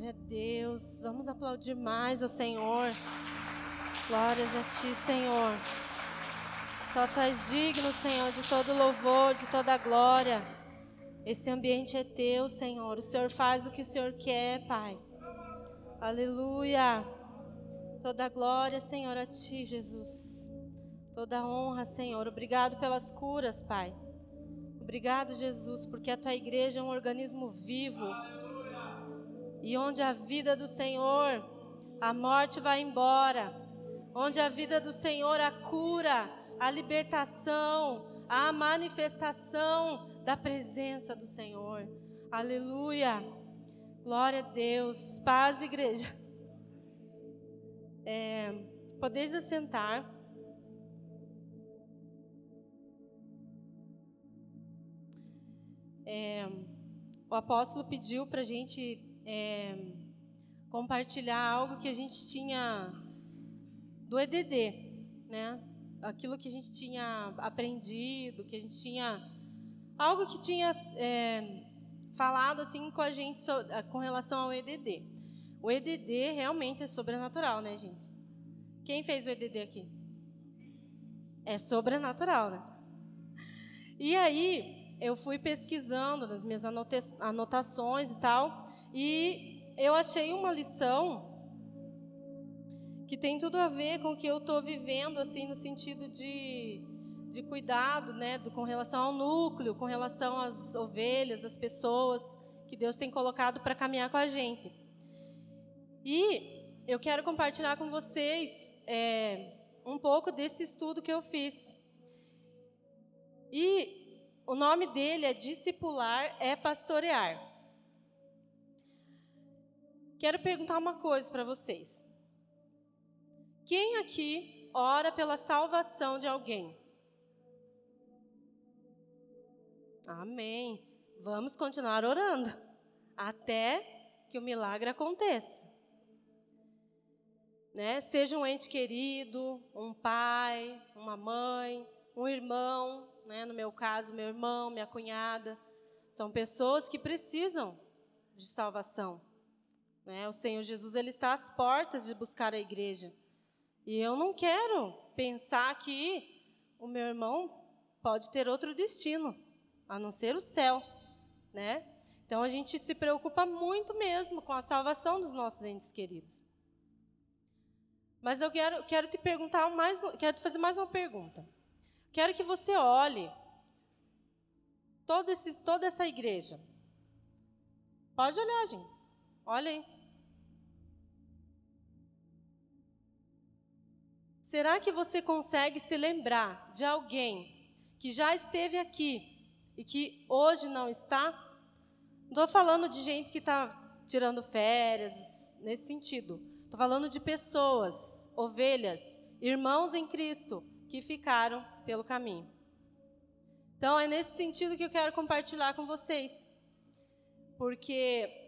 Glória a Deus. Vamos aplaudir mais ao Senhor. Glórias a Ti, Senhor. Só Tu és digno, Senhor, de todo louvor, de toda glória. Esse ambiente é Teu, Senhor. O Senhor faz o que o Senhor quer, Pai. Aleluia. Toda glória, Senhor, a Ti, Jesus. Toda honra, Senhor. Obrigado pelas curas, Pai. Obrigado, Jesus, porque a Tua igreja é um organismo vivo. E onde a vida do Senhor, a morte vai embora. Onde a vida do Senhor, a cura, a libertação, a manifestação da presença do Senhor. Aleluia. Glória a Deus. Paz, igreja. É, podeis assentar. É, o apóstolo pediu para a gente é, compartilhar algo que a gente tinha do EDD, né? Aquilo que a gente tinha aprendido, que a gente tinha algo que tinha é, falado assim com a gente com relação ao EDD. O EDD realmente é sobrenatural, né, gente? Quem fez o EDD aqui? É sobrenatural, né? E aí, eu fui pesquisando nas minhas anotações e tal, e eu achei uma lição que tem tudo a ver com o que eu estou vivendo, assim, no sentido de, de cuidado, né, do, com relação ao núcleo, com relação às ovelhas, às pessoas que Deus tem colocado para caminhar com a gente. E eu quero compartilhar com vocês é, um pouco desse estudo que eu fiz. E o nome dele é Discipular é Pastorear. Quero perguntar uma coisa para vocês. Quem aqui ora pela salvação de alguém? Amém. Vamos continuar orando até que o milagre aconteça. Né? Seja um ente querido, um pai, uma mãe, um irmão, né? no meu caso, meu irmão, minha cunhada. São pessoas que precisam de salvação. Né? O Senhor Jesus ele está às portas de buscar a igreja. E eu não quero pensar que o meu irmão pode ter outro destino, a não ser o céu. Né? Então a gente se preocupa muito mesmo com a salvação dos nossos entes queridos. Mas eu quero, quero te perguntar mais, quero te fazer mais uma pergunta. Quero que você olhe todo esse, toda essa igreja. Pode olhar, gente. Olha aí. Será que você consegue se lembrar de alguém que já esteve aqui e que hoje não está? Não estou falando de gente que está tirando férias, nesse sentido. Estou falando de pessoas, ovelhas, irmãos em Cristo, que ficaram pelo caminho. Então, é nesse sentido que eu quero compartilhar com vocês. Porque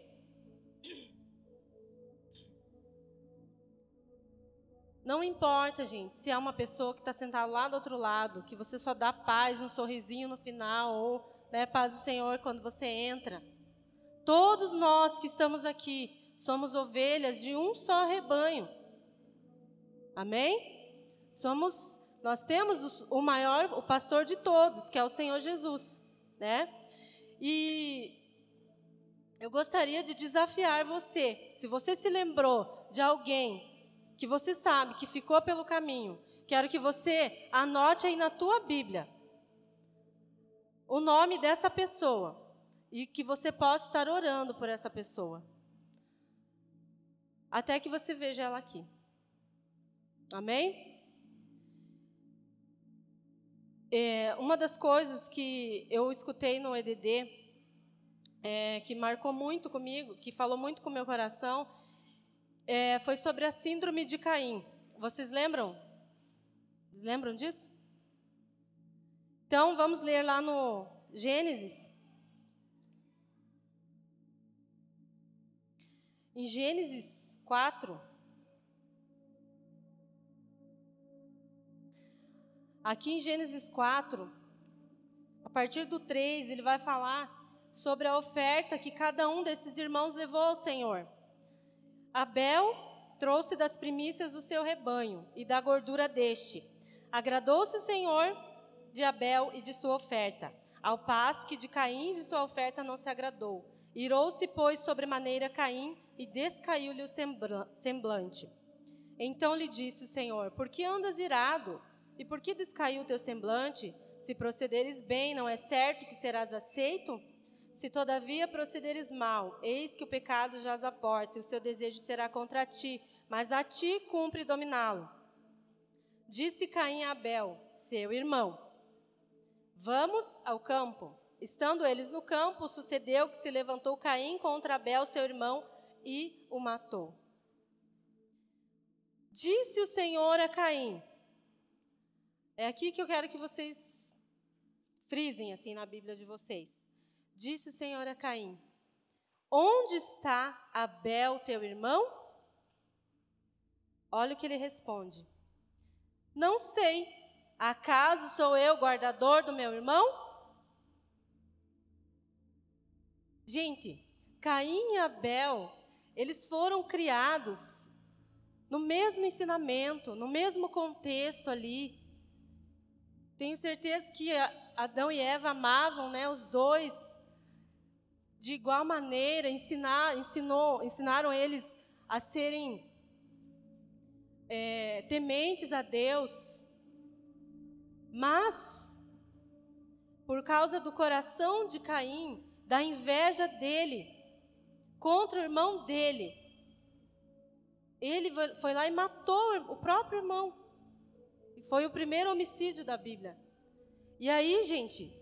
Não importa, gente, se é uma pessoa que está sentada lá do outro lado, que você só dá paz, um sorrisinho no final, ou né, paz do Senhor quando você entra. Todos nós que estamos aqui somos ovelhas de um só rebanho. Amém? Somos, nós temos o maior, o pastor de todos, que é o Senhor Jesus, né? E eu gostaria de desafiar você, se você se lembrou de alguém que você sabe que ficou pelo caminho, quero que você anote aí na tua Bíblia o nome dessa pessoa e que você possa estar orando por essa pessoa. Até que você veja ela aqui. Amém? É, uma das coisas que eu escutei no EDD, é, que marcou muito comigo, que falou muito com meu coração, é, foi sobre a síndrome de Caim. Vocês lembram? Lembram disso? Então, vamos ler lá no Gênesis. Em Gênesis 4. Aqui em Gênesis 4, a partir do 3, ele vai falar sobre a oferta que cada um desses irmãos levou ao Senhor. Abel trouxe das primícias do seu rebanho e da gordura deste. Agradou-se o Senhor de Abel e de sua oferta, ao passo que de Caim de sua oferta não se agradou. Irou-se, pois, sobremaneira Caim e descaiu-lhe o semblante. Então lhe disse o Senhor: Por que andas irado? E por que descaiu o teu semblante? Se procederes bem, não é certo que serás aceito? Se todavia procederes mal, eis que o pecado jaz à porta, e o seu desejo será contra ti, mas a ti cumpre dominá-lo. Disse Caim a Abel, seu irmão: Vamos ao campo. Estando eles no campo, sucedeu que se levantou Caim contra Abel, seu irmão, e o matou. Disse o Senhor a Caim: É aqui que eu quero que vocês frisem assim na Bíblia de vocês. Disse o Senhor a Caim: Onde está Abel, teu irmão? Olha o que ele responde: Não sei. Acaso sou eu guardador do meu irmão? Gente, Caim e Abel, eles foram criados no mesmo ensinamento, no mesmo contexto ali. Tenho certeza que Adão e Eva amavam, né, os dois de igual maneira, ensinar, ensinou, ensinaram eles a serem é, tementes a Deus, mas, por causa do coração de Caim, da inveja dele contra o irmão dele, ele foi lá e matou o próprio irmão. E foi o primeiro homicídio da Bíblia. E aí, gente,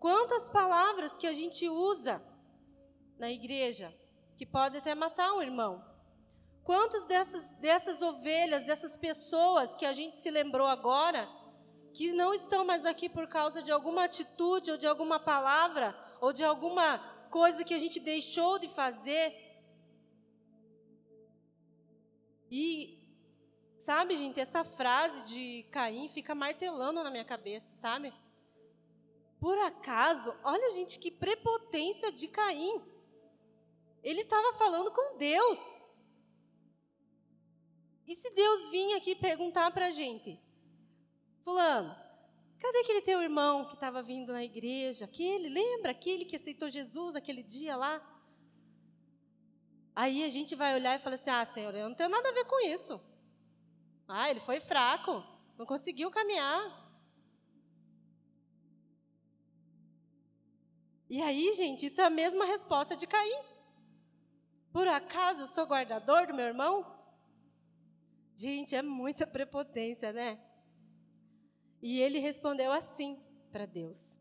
quantas palavras que a gente usa na igreja que pode até matar um irmão. Quantas dessas, dessas ovelhas, dessas pessoas que a gente se lembrou agora, que não estão mais aqui por causa de alguma atitude, ou de alguma palavra, ou de alguma coisa que a gente deixou de fazer. E, sabe, gente, essa frase de Caim fica martelando na minha cabeça, sabe? Por acaso, olha, gente, que prepotência de Caim. Ele estava falando com Deus. E se Deus vinha aqui perguntar para a gente, Fulano, cadê aquele teu irmão que estava vindo na igreja? Aquele, lembra aquele que aceitou Jesus aquele dia lá? Aí a gente vai olhar e falar assim: Ah, Senhor, eu não tenho nada a ver com isso. Ah, ele foi fraco, não conseguiu caminhar. E aí, gente, isso é a mesma resposta de Caim. Por acaso eu sou guardador do meu irmão? Gente, é muita prepotência, né? E ele respondeu assim para Deus.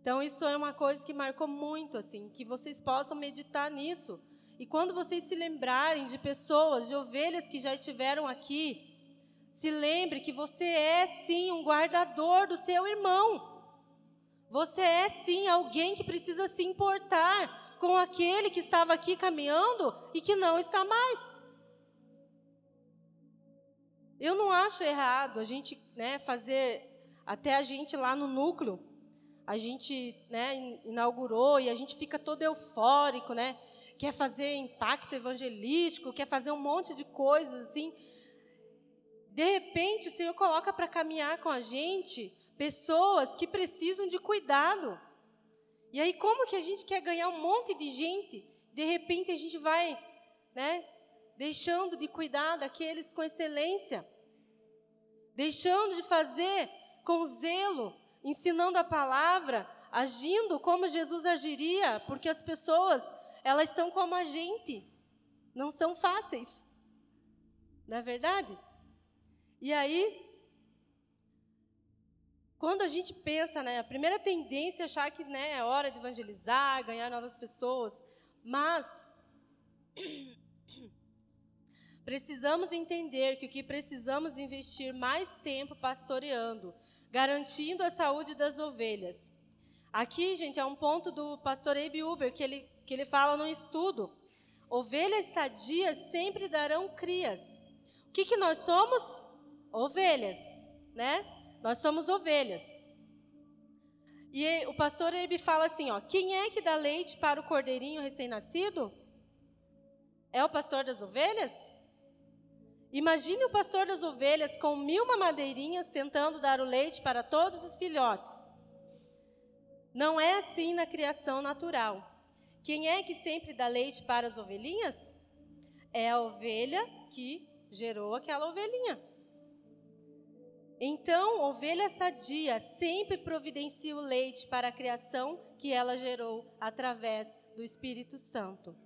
Então, isso é uma coisa que marcou muito, assim, que vocês possam meditar nisso. E quando vocês se lembrarem de pessoas, de ovelhas que já estiveram aqui, se lembre que você é sim um guardador do seu irmão. Você é sim alguém que precisa se importar com aquele que estava aqui caminhando e que não está mais. Eu não acho errado a gente né, fazer, até a gente lá no núcleo, a gente né, inaugurou e a gente fica todo eufórico, né? Quer fazer impacto evangelístico, quer fazer um monte de coisas assim. De repente, o Senhor coloca para caminhar com a gente pessoas que precisam de cuidado. E aí, como que a gente quer ganhar um monte de gente? De repente, a gente vai, né, deixando de cuidar daqueles com excelência, deixando de fazer com zelo, ensinando a palavra, agindo como Jesus agiria, porque as pessoas, elas são como a gente, não são fáceis. Não é verdade? E aí, quando a gente pensa, né, a primeira tendência é achar que né, é hora de evangelizar, ganhar novas pessoas, mas precisamos entender que o que precisamos investir mais tempo pastoreando, garantindo a saúde das ovelhas. Aqui, gente, é um ponto do pastor Abe Uber que ele, que ele fala no estudo. Ovelhas sadias sempre darão crias. O que, que nós somos? Ovelhas, né? Nós somos ovelhas. E o pastor ele fala assim, ó, quem é que dá leite para o cordeirinho recém-nascido? é o pastor das ovelhas? Imagine o pastor das ovelhas com mil mamadeirinhas tentando dar o leite para todos os filhotes. Não é assim na criação natural. Quem é que sempre dá leite para as ovelhinhas? É a ovelha que gerou aquela ovelhinha. Então, ovelha sadia sempre providencia o leite para a criação que ela gerou através do Espírito Santo.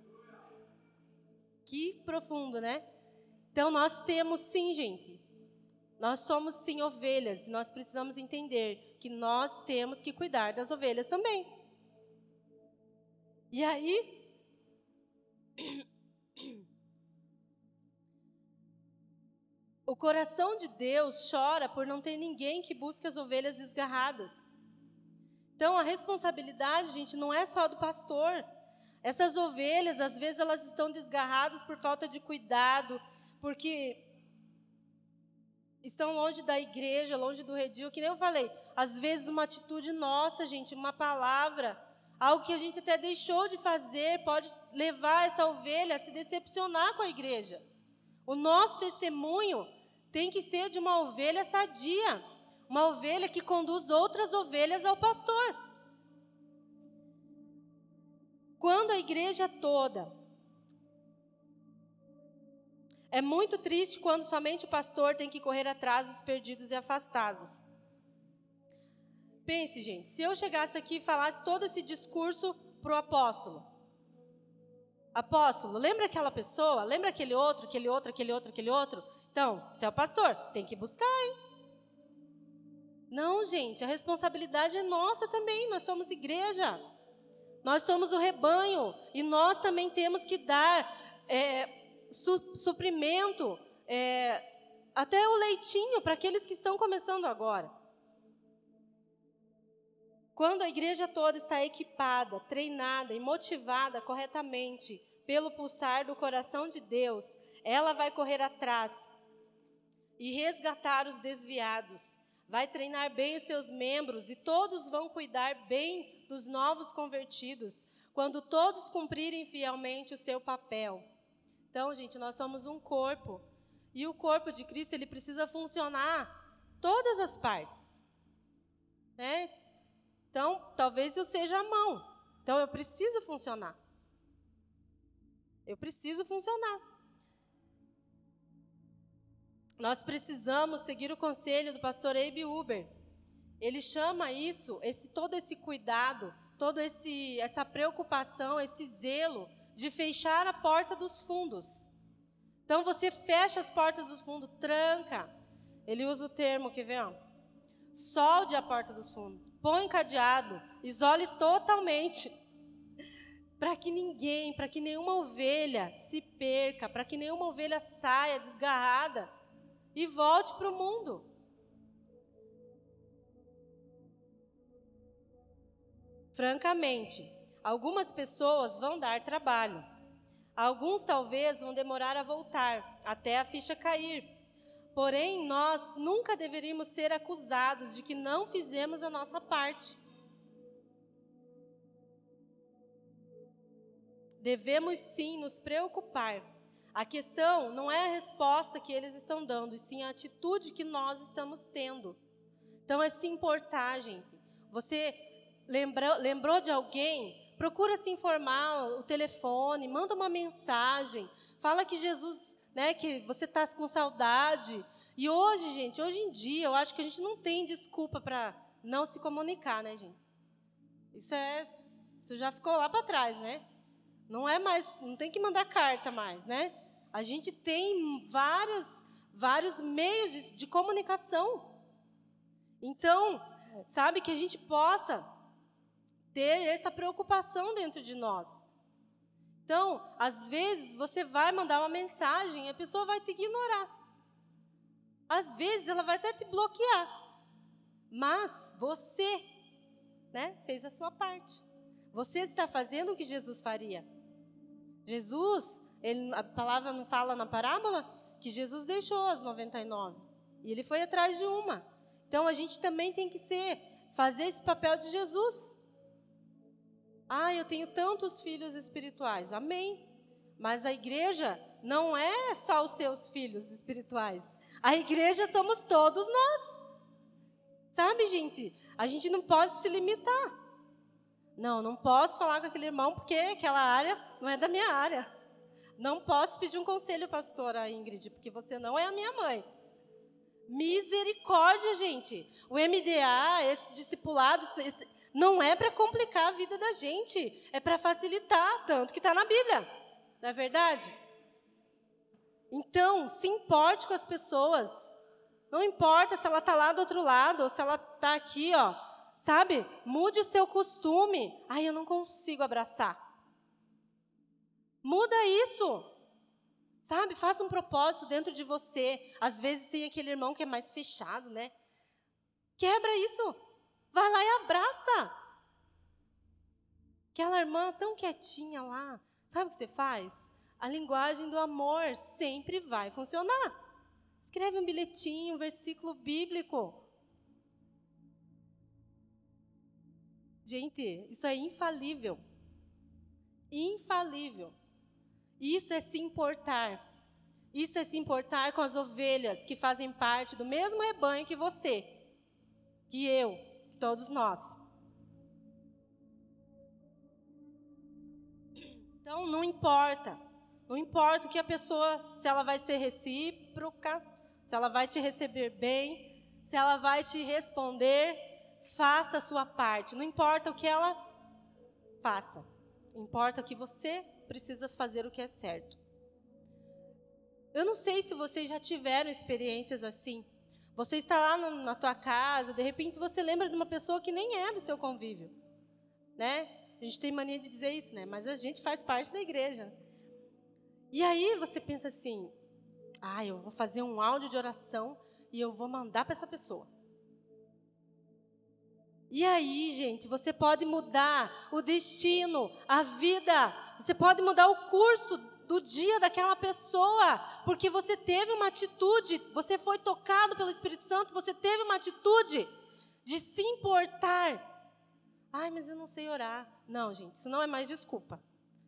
Que profundo, né? Então, nós temos sim, gente. Nós somos sim ovelhas. Nós precisamos entender que nós temos que cuidar das ovelhas também. E aí. O coração de Deus chora por não ter ninguém que busque as ovelhas desgarradas. Então, a responsabilidade, gente, não é só do pastor. Essas ovelhas, às vezes, elas estão desgarradas por falta de cuidado, porque estão longe da igreja, longe do redil, que nem eu falei. Às vezes, uma atitude nossa, gente, uma palavra, algo que a gente até deixou de fazer, pode levar essa ovelha a se decepcionar com a igreja. O nosso testemunho tem que ser de uma ovelha sadia, uma ovelha que conduz outras ovelhas ao pastor. Quando a igreja toda. É muito triste quando somente o pastor tem que correr atrás dos perdidos e afastados. Pense, gente, se eu chegasse aqui e falasse todo esse discurso para o apóstolo. Apóstolo, lembra aquela pessoa? Lembra aquele outro, aquele outro, aquele outro, aquele outro? Então, você é o pastor, tem que buscar, hein? Não, gente, a responsabilidade é nossa também, nós somos igreja. Nós somos o rebanho e nós também temos que dar é, su, suprimento, é, até o leitinho para aqueles que estão começando agora. Quando a igreja toda está equipada, treinada e motivada corretamente pelo pulsar do coração de Deus, ela vai correr atrás e resgatar os desviados, vai treinar bem os seus membros e todos vão cuidar bem dos novos convertidos, quando todos cumprirem fielmente o seu papel. Então, gente, nós somos um corpo e o corpo de Cristo ele precisa funcionar todas as partes, né? Então, talvez eu seja a mão. Então, eu preciso funcionar. Eu preciso funcionar. Nós precisamos seguir o conselho do pastor Abe Uber. Ele chama isso, esse todo esse cuidado, toda essa preocupação, esse zelo de fechar a porta dos fundos. Então você fecha as portas dos fundos, tranca. Ele usa o termo, quer ver? Ó? Solde a porta dos fundos, põe cadeado, isole totalmente. Para que ninguém, para que nenhuma ovelha se perca, para que nenhuma ovelha saia desgarrada e volte para o mundo. Francamente, algumas pessoas vão dar trabalho. Alguns talvez vão demorar a voltar, até a ficha cair. Porém, nós nunca deveríamos ser acusados de que não fizemos a nossa parte. Devemos sim nos preocupar a questão não é a resposta que eles estão dando, e sim a atitude que nós estamos tendo. Então é se importar, gente. Você lembrou, de alguém? Procura se informar, o telefone, manda uma mensagem, fala que Jesus, né, que você está com saudade. E hoje, gente, hoje em dia, eu acho que a gente não tem desculpa para não se comunicar, né, gente? Isso é, isso já ficou lá para trás, né? Não é mais, não tem que mandar carta mais, né? A gente tem vários, vários meios de, de comunicação. Então, sabe, que a gente possa ter essa preocupação dentro de nós. Então, às vezes, você vai mandar uma mensagem e a pessoa vai te ignorar. Às vezes, ela vai até te bloquear. Mas você né, fez a sua parte. Você está fazendo o que Jesus faria. Jesus, ele, a palavra não fala na parábola que Jesus deixou as 99 e ele foi atrás de uma. Então a gente também tem que ser, fazer esse papel de Jesus. Ah, eu tenho tantos filhos espirituais. Amém. Mas a igreja não é só os seus filhos espirituais. A igreja somos todos nós. Sabe, gente? A gente não pode se limitar. Não, não posso falar com aquele irmão porque aquela área não é da minha área. Não posso pedir um conselho, pastora Ingrid, porque você não é a minha mãe. Misericórdia, gente. O MDA, esse discipulado, não é para complicar a vida da gente, é para facilitar, tanto que está na Bíblia. Não é verdade? Então, se importe com as pessoas. Não importa se ela está lá do outro lado ou se ela está aqui, ó. Sabe? Mude o seu costume. Ai, eu não consigo abraçar. Muda isso. Sabe? Faça um propósito dentro de você. Às vezes tem aquele irmão que é mais fechado, né? Quebra isso. Vai lá e abraça. Aquela irmã tão quietinha lá. Sabe o que você faz? A linguagem do amor sempre vai funcionar. Escreve um bilhetinho, um versículo bíblico. Gente, isso é infalível. Infalível. Isso é se importar. Isso é se importar com as ovelhas que fazem parte do mesmo rebanho que você, que eu, todos nós. Então, não importa. Não importa o que a pessoa, se ela vai ser recíproca, se ela vai te receber bem, se ela vai te responder, faça a sua parte. Não importa o que ela faça. Importa que você precisa fazer o que é certo. Eu não sei se vocês já tiveram experiências assim. Você está lá no, na tua casa, de repente você lembra de uma pessoa que nem é do seu convívio, né? A gente tem mania de dizer isso, né? Mas a gente faz parte da igreja. E aí você pensa assim: ah, eu vou fazer um áudio de oração e eu vou mandar para essa pessoa. E aí, gente, você pode mudar o destino, a vida, você pode mudar o curso do dia daquela pessoa, porque você teve uma atitude, você foi tocado pelo Espírito Santo, você teve uma atitude de se importar. Ai, mas eu não sei orar. Não, gente, isso não é mais desculpa.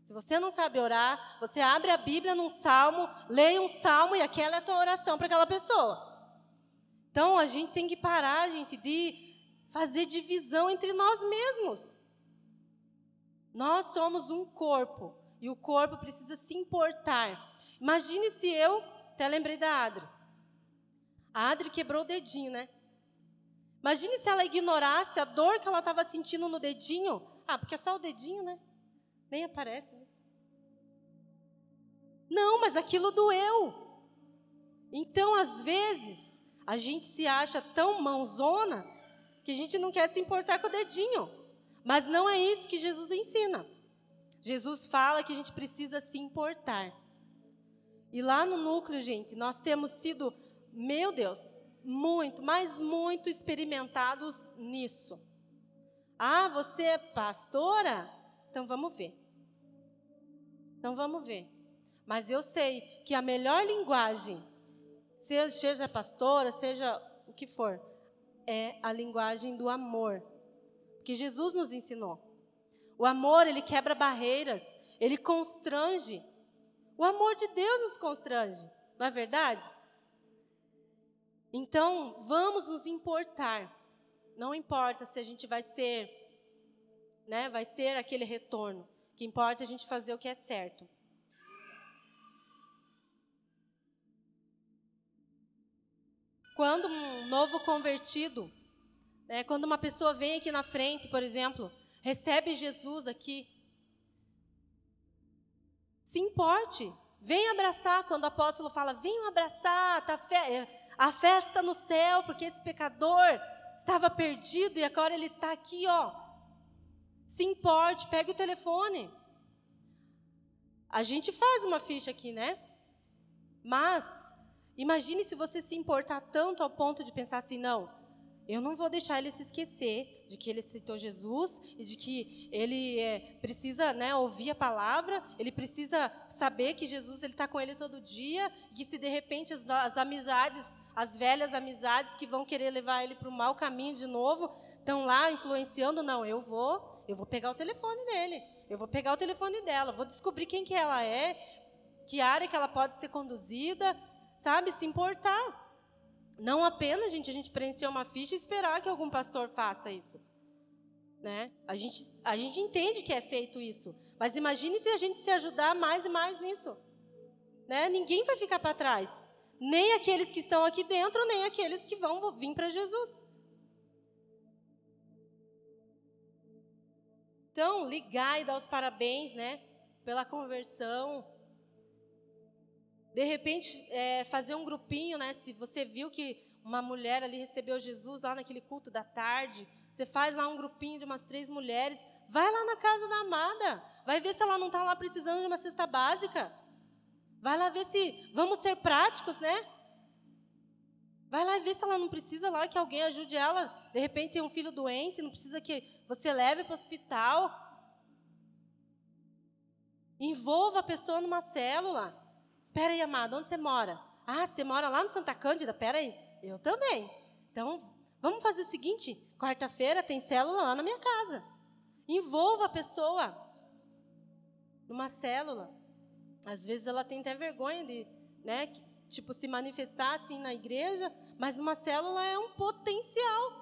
Se você não sabe orar, você abre a Bíblia num salmo, leia um salmo e aquela é a tua oração para aquela pessoa. Então a gente tem que parar, gente, de fazer divisão entre nós mesmos. Nós somos um corpo e o corpo precisa se importar. Imagine se eu, até lembrei da Adri. A Adri quebrou o dedinho, né? Imagine se ela ignorasse a dor que ela estava sentindo no dedinho. Ah, porque é só o dedinho, né? Nem aparece. Né? Não, mas aquilo doeu. Então, às vezes, a gente se acha tão mãozona que a gente não quer se importar com o dedinho. Mas não é isso que Jesus ensina. Jesus fala que a gente precisa se importar. E lá no núcleo, gente, nós temos sido, meu Deus, muito, mas muito experimentados nisso. Ah, você é pastora? Então vamos ver. Então vamos ver. Mas eu sei que a melhor linguagem, seja pastora, seja o que for, é a linguagem do amor, que Jesus nos ensinou. O amor, ele quebra barreiras, ele constrange. O amor de Deus nos constrange, não é verdade? Então, vamos nos importar. Não importa se a gente vai ser, né, vai ter aquele retorno. O que importa é a gente fazer o que é certo. Quando um novo convertido, né, quando uma pessoa vem aqui na frente, por exemplo, recebe Jesus aqui, se importe, vem abraçar. Quando o apóstolo fala, venham abraçar, tá fe a festa no céu, porque esse pecador estava perdido e agora ele está aqui, ó. Se importe, pegue o telefone. A gente faz uma ficha aqui, né? Mas Imagine se você se importar tanto ao ponto de pensar assim: não, eu não vou deixar ele se esquecer de que ele citou Jesus e de que ele é, precisa né, ouvir a palavra, ele precisa saber que Jesus está com ele todo dia, que se de repente as, as amizades, as velhas amizades que vão querer levar ele para o mau caminho de novo, estão lá influenciando, não, eu vou, eu vou pegar o telefone dele, eu vou pegar o telefone dela, vou descobrir quem que ela é, que área que ela pode ser conduzida, sabe? Se importar. Não apenas, gente, a gente preencher uma ficha e esperar que algum pastor faça isso. Né? A, gente, a gente entende que é feito isso. Mas imagine se a gente se ajudar mais e mais nisso. Né? Ninguém vai ficar para trás. Nem aqueles que estão aqui dentro, nem aqueles que vão vir para Jesus. Então, ligar e dar os parabéns, né? Pela conversão. De repente, é, fazer um grupinho, né? Se você viu que uma mulher ali recebeu Jesus lá naquele culto da tarde, você faz lá um grupinho de umas três mulheres, vai lá na casa da amada, vai ver se ela não está lá precisando de uma cesta básica. Vai lá ver se. Vamos ser práticos, né? Vai lá vê se ela não precisa lá que alguém ajude ela. De repente tem um filho doente, não precisa que você leve para o hospital. Envolva a pessoa numa célula. Espera aí, amado, onde você mora? Ah, você mora lá no Santa Cândida? Espera aí, eu também. Então, vamos fazer o seguinte: quarta-feira tem célula lá na minha casa. Envolva a pessoa numa célula. Às vezes ela tem até vergonha de, né, tipo, se manifestar assim na igreja, mas uma célula é um potencial.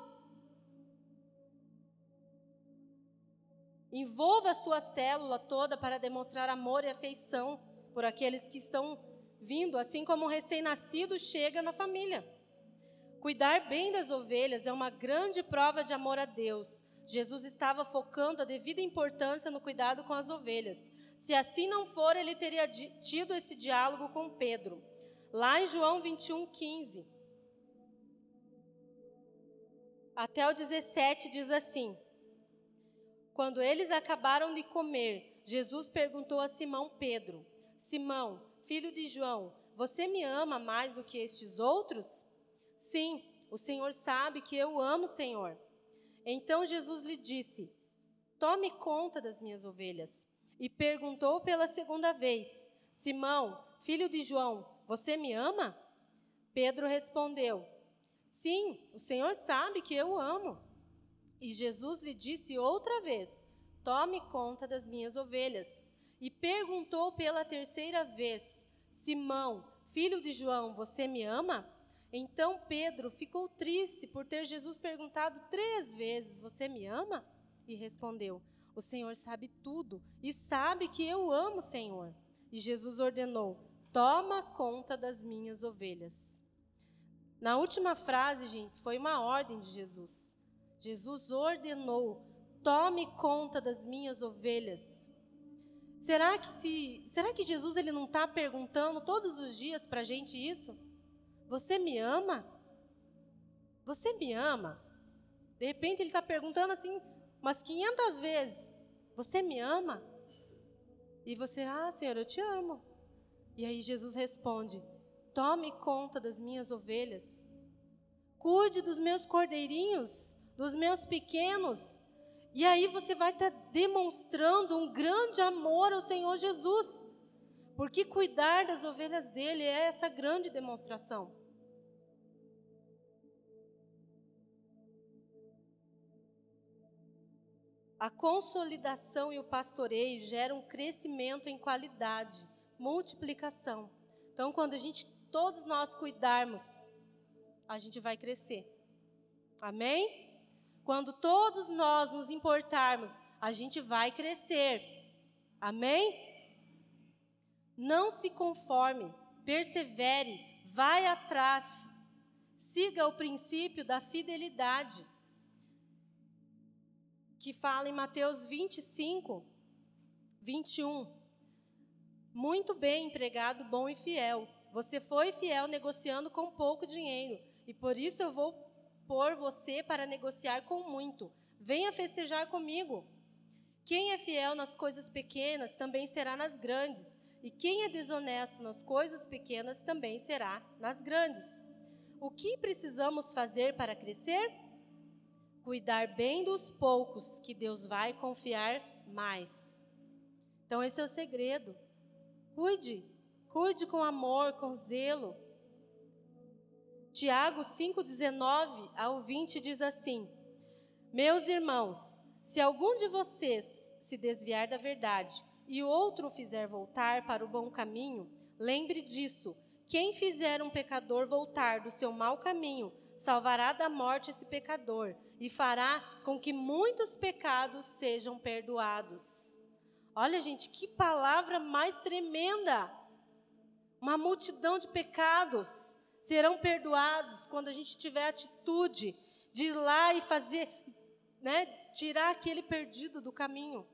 Envolva a sua célula toda para demonstrar amor e afeição por aqueles que estão vindo, assim como um recém-nascido chega na família. Cuidar bem das ovelhas é uma grande prova de amor a Deus. Jesus estava focando a devida importância no cuidado com as ovelhas. Se assim não for, ele teria tido esse diálogo com Pedro. Lá em João 21, 15. Até o 17 diz assim: Quando eles acabaram de comer, Jesus perguntou a Simão Pedro: Simão, filho de João, você me ama mais do que estes outros? Sim, o Senhor sabe que eu amo o Senhor. Então Jesus lhe disse: Tome conta das minhas ovelhas. E perguntou pela segunda vez: Simão, filho de João, você me ama? Pedro respondeu: Sim, o Senhor sabe que eu amo. E Jesus lhe disse outra vez: Tome conta das minhas ovelhas e perguntou pela terceira vez: Simão, filho de João, você me ama? Então Pedro ficou triste por ter Jesus perguntado três vezes: Você me ama? E respondeu: O Senhor sabe tudo e sabe que eu amo o Senhor. E Jesus ordenou: Toma conta das minhas ovelhas. Na última frase, gente, foi uma ordem de Jesus. Jesus ordenou: Tome conta das minhas ovelhas. Será que se, será que Jesus ele não está perguntando todos os dias para a gente isso? Você me ama? Você me ama? De repente ele está perguntando assim umas 500 vezes: Você me ama? E você, ah, Senhor, eu te amo. E aí Jesus responde: Tome conta das minhas ovelhas. Cuide dos meus cordeirinhos, dos meus pequenos. E aí você vai estar tá demonstrando um grande amor ao Senhor Jesus. Porque cuidar das ovelhas dele é essa grande demonstração. A consolidação e o pastoreio geram um crescimento em qualidade, multiplicação. Então, quando a gente, todos nós cuidarmos, a gente vai crescer. Amém? Quando todos nós nos importarmos, a gente vai crescer. Amém? Não se conforme, persevere, vai atrás. Siga o princípio da fidelidade, que fala em Mateus 25, 21. Muito bem, empregado bom e fiel. Você foi fiel negociando com pouco dinheiro, e por isso eu vou por você para negociar com muito. Venha festejar comigo. Quem é fiel nas coisas pequenas também será nas grandes, e quem é desonesto nas coisas pequenas também será nas grandes. O que precisamos fazer para crescer? Cuidar bem dos poucos, que Deus vai confiar mais. Então, esse é o segredo. Cuide, cuide com amor, com zelo. Tiago 5,19 ao 20 diz assim: Meus irmãos, se algum de vocês se desviar da verdade e outro fizer voltar para o bom caminho, lembre disso. Quem fizer um pecador voltar do seu mau caminho, salvará da morte esse pecador e fará com que muitos pecados sejam perdoados. Olha, gente, que palavra mais tremenda! Uma multidão de pecados serão perdoados quando a gente tiver a atitude de ir lá e fazer, né, tirar aquele perdido do caminho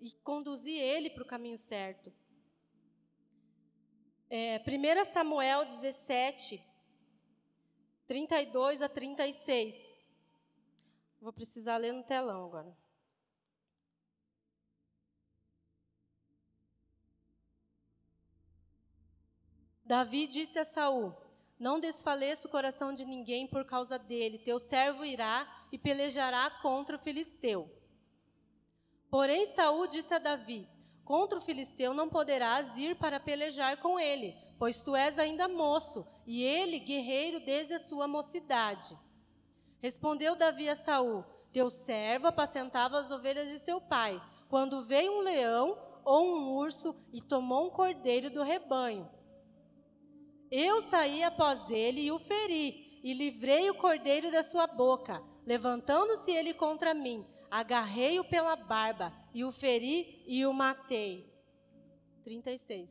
e conduzir ele para o caminho certo. É, 1 Samuel 17, 32 a 36. Vou precisar ler no telão agora. Davi disse a Saul: Não desfaleça o coração de ninguém por causa dele. Teu servo irá e pelejará contra o filisteu. Porém, Saul disse a Davi: Contra o filisteu não poderás ir para pelejar com ele, pois tu és ainda moço, e ele guerreiro desde a sua mocidade. Respondeu Davi a Saul: Teu servo apacentava as ovelhas de seu pai, quando veio um leão ou um urso e tomou um cordeiro do rebanho. Eu saí após ele e o feri, e livrei o cordeiro da sua boca. Levantando-se ele contra mim, agarrei-o pela barba e o feri e o matei. 36.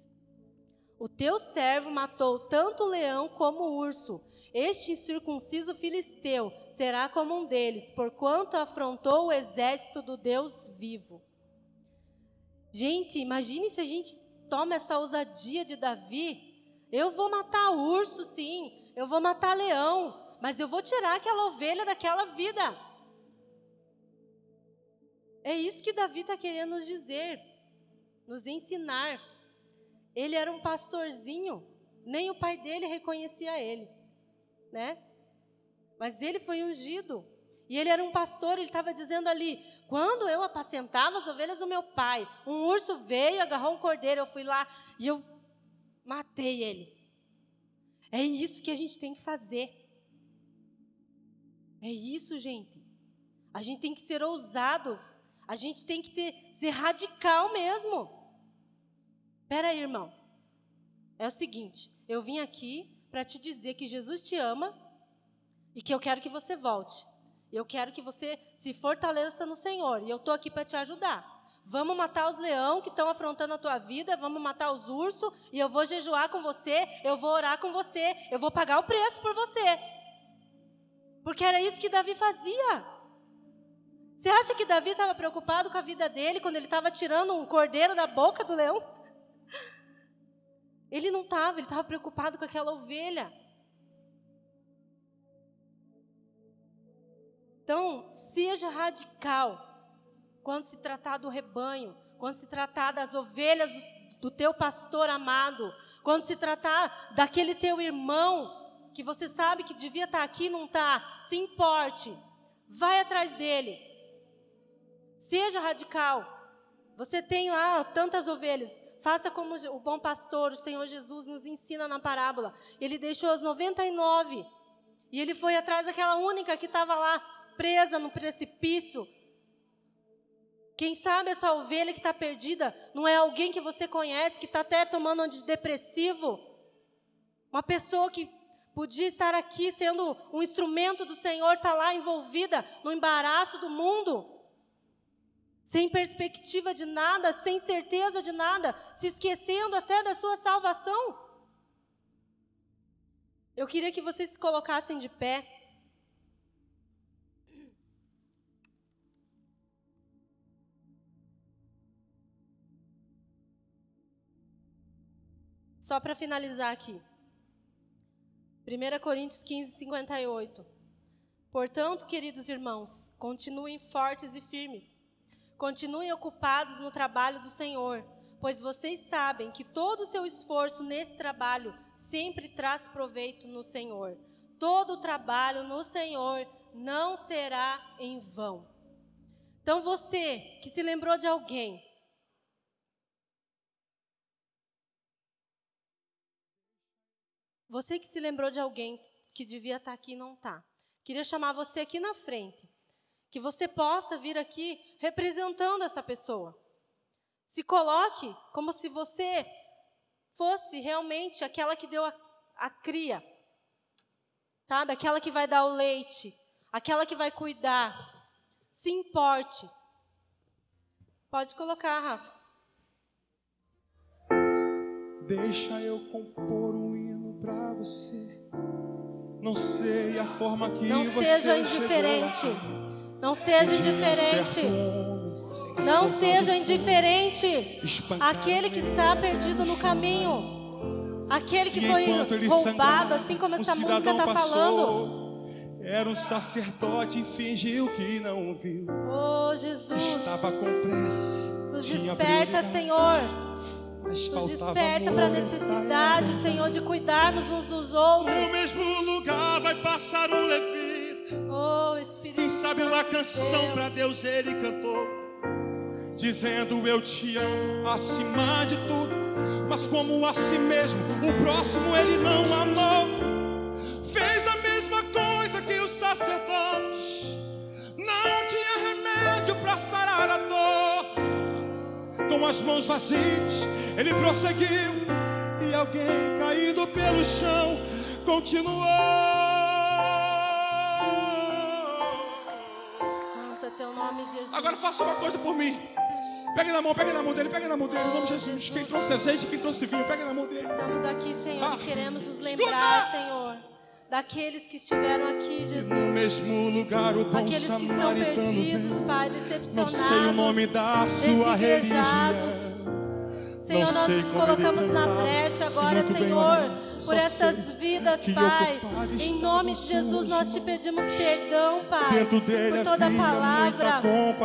O teu servo matou tanto o leão como o urso. Este incircunciso filisteu será como um deles, porquanto afrontou o exército do Deus vivo. Gente, imagine se a gente toma essa ousadia de Davi. Eu vou matar urso, sim, eu vou matar leão, mas eu vou tirar aquela ovelha daquela vida. É isso que Davi está querendo nos dizer, nos ensinar. Ele era um pastorzinho, nem o pai dele reconhecia ele, né? Mas ele foi ungido. E ele era um pastor, ele estava dizendo ali: quando eu apacentava as ovelhas do meu pai, um urso veio, agarrou um cordeiro, eu fui lá e eu matei ele. É isso que a gente tem que fazer. É isso, gente. A gente tem que ser ousados. A gente tem que ter, ser radical mesmo. Espera aí, irmão. É o seguinte, eu vim aqui para te dizer que Jesus te ama e que eu quero que você volte. Eu quero que você se fortaleça no Senhor e eu estou aqui para te ajudar. Vamos matar os leão que estão afrontando a tua vida, vamos matar os ursos e eu vou jejuar com você, eu vou orar com você, eu vou pagar o preço por você. Porque era isso que Davi fazia. Você acha que Davi estava preocupado com a vida dele quando ele estava tirando um cordeiro da boca do leão? Ele não estava, ele estava preocupado com aquela ovelha. Então, seja radical quando se tratar do rebanho, quando se tratar das ovelhas do, do teu pastor amado, quando se tratar daquele teu irmão que você sabe que devia estar aqui e não está, se importe, vai atrás dele. Seja radical. Você tem lá tantas ovelhas. Faça como o bom pastor, o Senhor Jesus, nos ensina na parábola. Ele deixou as 99 e ele foi atrás daquela única que estava lá presa no precipício. Quem sabe essa ovelha que está perdida não é alguém que você conhece, que está até tomando antidepressivo? Uma pessoa que podia estar aqui sendo um instrumento do Senhor, está lá envolvida no embaraço do mundo sem perspectiva de nada, sem certeza de nada, se esquecendo até da sua salvação. Eu queria que vocês se colocassem de pé. Só para finalizar aqui. 1 Coríntios 15, 58. Portanto, queridos irmãos, continuem fortes e firmes Continuem ocupados no trabalho do Senhor, pois vocês sabem que todo o seu esforço nesse trabalho sempre traz proveito no Senhor. Todo o trabalho no Senhor não será em vão. Então você que se lembrou de alguém, Você que se lembrou de alguém que devia estar aqui e não está. Queria chamar você aqui na frente. Que você possa vir aqui representando essa pessoa. Se coloque como se você fosse realmente aquela que deu a, a cria. Sabe? Aquela que vai dar o leite. Aquela que vai cuidar. Se importe. Pode colocar, Rafa. Deixa eu compor um você. Não sei a forma que Não você seja indiferente. Não seja indiferente. Não seja indiferente àquele que está perdido no caminho. Aquele que foi roubado, assim como um essa música está falando. Era um sacerdote e fingiu que não viu. Oh, Jesus. Estava com pressa. Nos desperta, Senhor. Nos desperta para a necessidade. Senhor, de cuidarmos uns dos outros. No mesmo lugar vai passar um levita. Oh, Espírito Quem sabe uma de canção para Deus ele cantou, dizendo eu te amo acima de tudo, mas como a si mesmo, o próximo ele não amou. Fez Com as mãos vazias, ele prosseguiu e alguém caído pelo chão continuou. Santo é teu nome, Jesus. Agora faça uma coisa por mim. Pegue na mão, pegue na mão dele, pegue na mão dele, em nome de Jesus. Quem trouxe azeite, quem trouxe vinho, pegue na mão dele. Estamos aqui, Senhor, Ah, e queremos nos escuta! lembrar, Senhor, daqueles que estiveram aqui, Jesus. no mesmo lugar o bom Aqueles que estão perdidos. Pai, Não decepcionados. sei o nome da sua religião. Senhor, Não nós nos colocamos na brecha agora, Senhor, por essas vidas, Pai. Em nome de Jesus, nós te pedimos perdão, Pai, por toda havia muita palavra,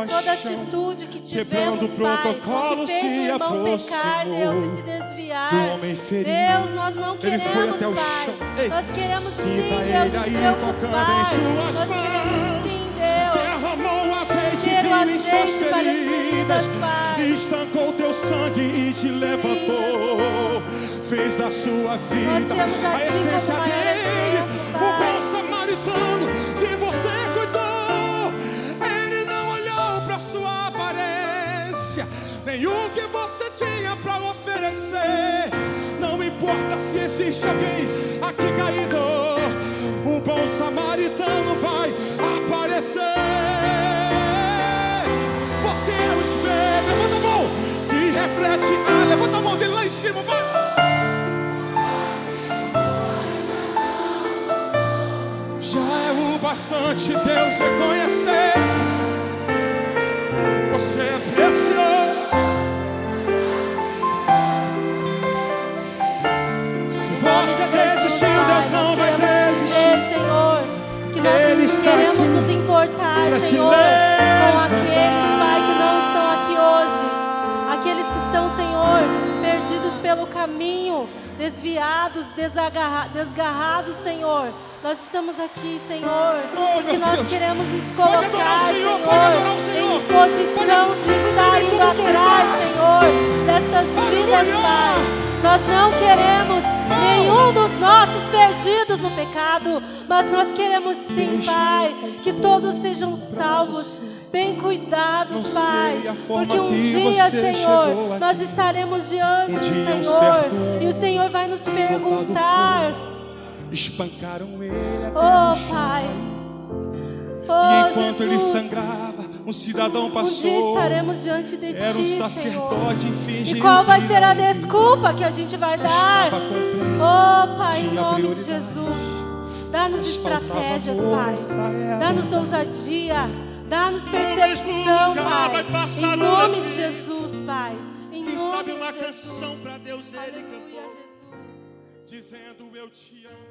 toda atitude que tivemos, Pai, que fez se o irmão pecar, Deus, e se desviar. do homem ferido. Deus, nós não queremos, Pai. nós queremos sim, Deus, nos preocupar. nós queremos sim, Deus. Ter o azeite para te levantou. Fez da sua vida a essência dele. O bom samaritano que você cuidou. Ele não olhou para sua aparência, nem o que você tinha para oferecer. Não importa se existe alguém aqui caído, o bom samaritano vai aparecer. E reflete. Ah, levanta a mão dele lá em cima, vai. Já é o bastante Deus reconhecer. Você é precioso. Se você desistiu, Deus não vai desistir. Senhor, que nós Ele queremos nos importar, Senhor, com aqueles, pelo caminho, desviados, desgarrados, Senhor. Nós estamos aqui, Senhor, Oh, porque nós Deus. queremos nos colocar, Senhor, Senhor, em posição Pode- de estar indo atrás. Senhor, dessas vidas. Pai. Nós não queremos nenhum dos nossos perdidos no pecado, mas nós queremos sim, Pai, que todos sejam salvos, bem cuidados, Não Pai, porque um dia, Senhor, nós estaremos diante Um do um Senhor e o Senhor vai nos perguntar, Espancaram ele até oh. Pai, E oh enquanto ele Jesus, sangrava, um cidadão um dia passou. estaremos diante de Era um Ti, Senhor. sacerdote e E qual vai ser a desculpa que a gente vai dar? Pressa, Oh, Pai, em nome de. Jesus. Dá-nos estratégias, Pai. Dá-nos ousadia. Dá-nos mesmo percepção, Pai. Em nome de. Jesus, Pai. Em Quem nome sabe de uma Jesus. canção para Deus ele Aleluia, cantou, Jesus. dizendo eu te amo.